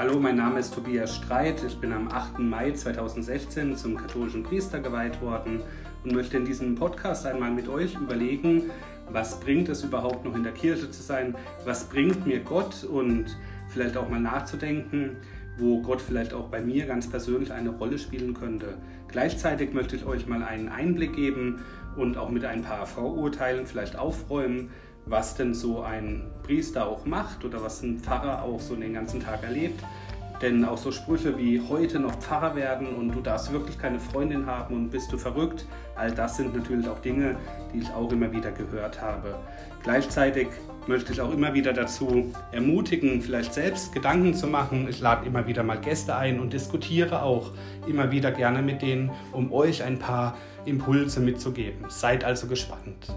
Hallo, mein Name ist Tobias Streit. Ich bin am 8. Mai 2016 zum katholischen Priester geweiht worden und möchte in diesem Podcast einmal mit euch überlegen, was bringt es überhaupt noch in der Kirche zu sein, was bringt mir Gott und vielleicht auch mal nachzudenken, wo Gott vielleicht auch bei mir ganz persönlich eine Rolle spielen könnte. Gleichzeitig möchte ich euch mal einen Einblick geben und auch mit ein paar Vorurteilen vielleicht aufräumen, was denn so ein Priester auch macht oder was ein Pfarrer auch so den ganzen Tag erlebt. Denn auch so Sprüche wie heute noch Pfarrer werden und du darfst wirklich keine Freundin haben und bist du verrückt, all das sind natürlich auch Dinge, die ich auch immer wieder gehört habe. Gleichzeitig möchte ich auch immer wieder dazu ermutigen, vielleicht selbst Gedanken zu machen. Ich lade immer wieder mal Gäste ein und diskutiere auch immer wieder gerne mit denen, um euch ein paar Impulse mitzugeben. Seid also gespannt.